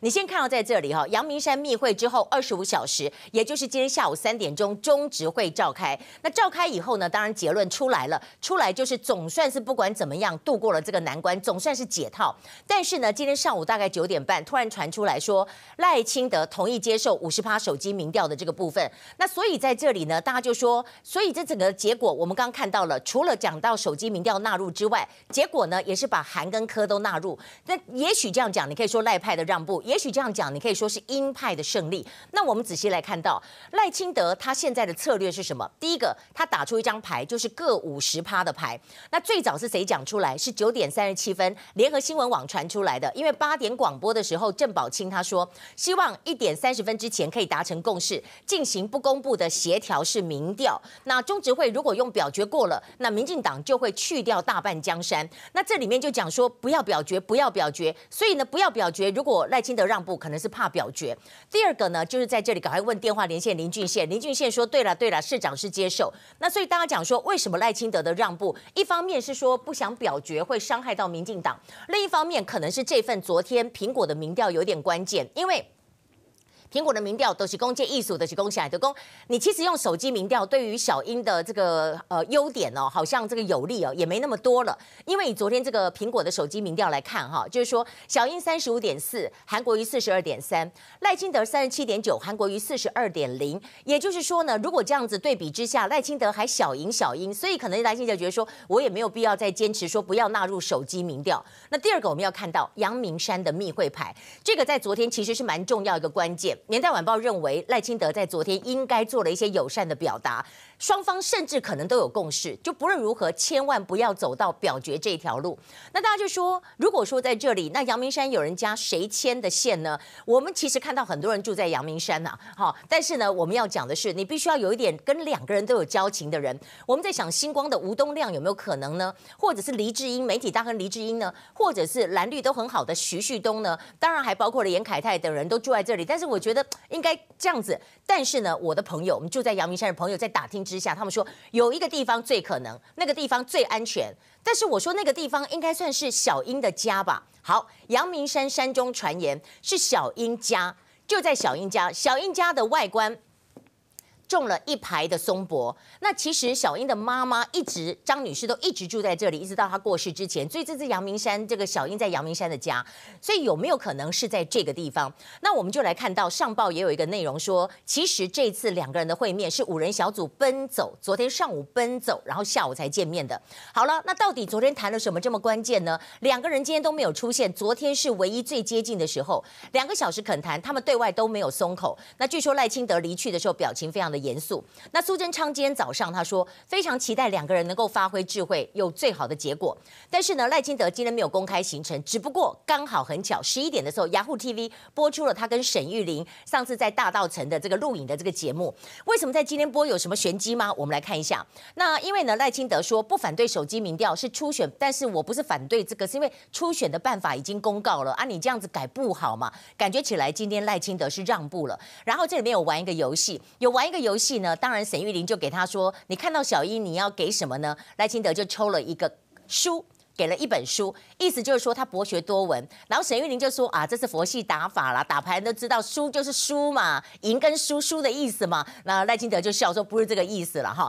你先看到在这里哈，阳明山密会之后二十五小时，也就是今天下午三点钟中执会召开。那召开以后呢，当然结论出来了，出来就是总算是不管怎么样度过了这个难关，总算是解套。但是呢，今天上午大概九点半，突然传出来说赖清德同意接受五十趴手机民调的这个部分。那所以在这里呢，大家就说，所以这整个结果我们刚看到了，除了讲到手机民调纳入之外，结果呢也是把韩跟柯都纳入。那也许这样讲，你可以说赖派的让。也许这样讲，你可以说是鹰派的胜利。那我们仔细来看到赖清德他现在的策略是什么？第一个，他打出一张牌，就是各五十趴的牌。那最早是谁讲出来？是九点三十七分，联合新闻网传出来的。因为八点广播的时候，郑宝清他说，希望一点三十分之前可以达成共识，进行不公布的协调式民调。那中执会如果用表决过了，那民进党就会去掉大半江山。那这里面就讲说，不要表决，不要表决。所以呢，不要表决。如果赖清德让步，可能是怕表决。第二个呢，就是在这里赶快问电话连线林俊宪。林俊宪说：“对了，对了，市长是接受。”那所以大家讲说，为什么赖清德的让步？一方面是说不想表决会伤害到民进党，另一方面可能是这份昨天苹果的民调有点关键，因为。苹果的民调都是公建艺术的，是公起来的公。你其实用手机民调，对于小英的这个呃优点哦，好像这个有利哦，也没那么多了。因为你昨天这个苹果的手机民调来看哈，就是说小英三十五点四，韩国瑜四十二点三，赖清德三十七点九，韩国瑜四十二点零。也就是说呢，如果这样子对比之下，赖清德还小赢小英，所以可能赖清德觉得说，我也没有必要再坚持说不要纳入手机民调。那第二个我们要看到阳明山的密会牌，这个在昨天其实是蛮重要一个关键。年代晚报认为赖清德在昨天应该做了一些友善的表达，双方甚至可能都有共识，就不论如何，千万不要走到表决这条路。那大家就说，如果说在这里，那阳明山有人家谁牵的线呢？我们其实看到很多人住在阳明山呐，好，但是呢，我们要讲的是，你必须要有一点跟两个人都有交情的人。我们在想，星光的吴东亮有没有可能呢？或者是黎智英媒体大亨黎智英呢？或者是蓝绿都很好的徐旭东呢？当然还包括了严凯泰等人都住在这里，但是我觉得。应该这样子，但是呢，我的朋友，我们住在阳明山的朋友，在打听之下，他们说有一个地方最可能，那个地方最安全。但是我说那个地方应该算是小英的家吧？好，阳明山山中传言是小英家，就在小英家，小英家的外观。种了一排的松柏，那其实小英的妈妈一直张女士都一直住在这里，一直到她过世之前。所以这是阳明山，这个小英在阳明山的家。所以有没有可能是在这个地方？那我们就来看到上报也有一个内容说，其实这次两个人的会面是五人小组奔走，昨天上午奔走，然后下午才见面的。好了，那到底昨天谈了什么这么关键呢？两个人今天都没有出现，昨天是唯一最接近的时候，两个小时恳谈，他们对外都没有松口。那据说赖清德离去的时候表情非常的严肃。那苏贞昌今天早上他说非常期待两个人能够发挥智慧，有最好的结果。但是呢，赖清德今天没有公开行程，只不过刚好很巧，十一点的时候，Yahoo TV 播出了他跟沈玉玲上次在大道城的这个录影的这个节目。为什么在今天播有什么玄机吗？我们来看一下。那因为呢，赖清德说不反对手机民调是初选，但是我不是反对这个，是因为初选的办法已经公告了啊，你这样子改不好嘛？感觉起来今天赖清德是让步了。然后这里面有玩一个游戏，有玩一个游戏呢。当然，沈玉琳就给他说：“你看到小英，你要给什么呢？”赖清德就抽了一个书，给了一本书，意思就是说他博学多闻。然后沈玉琳就说：“啊，这是佛系打法啦，打牌都知道，输就是输嘛，赢跟输输的意思嘛。”那赖清德就笑说：“不是这个意思了哈。”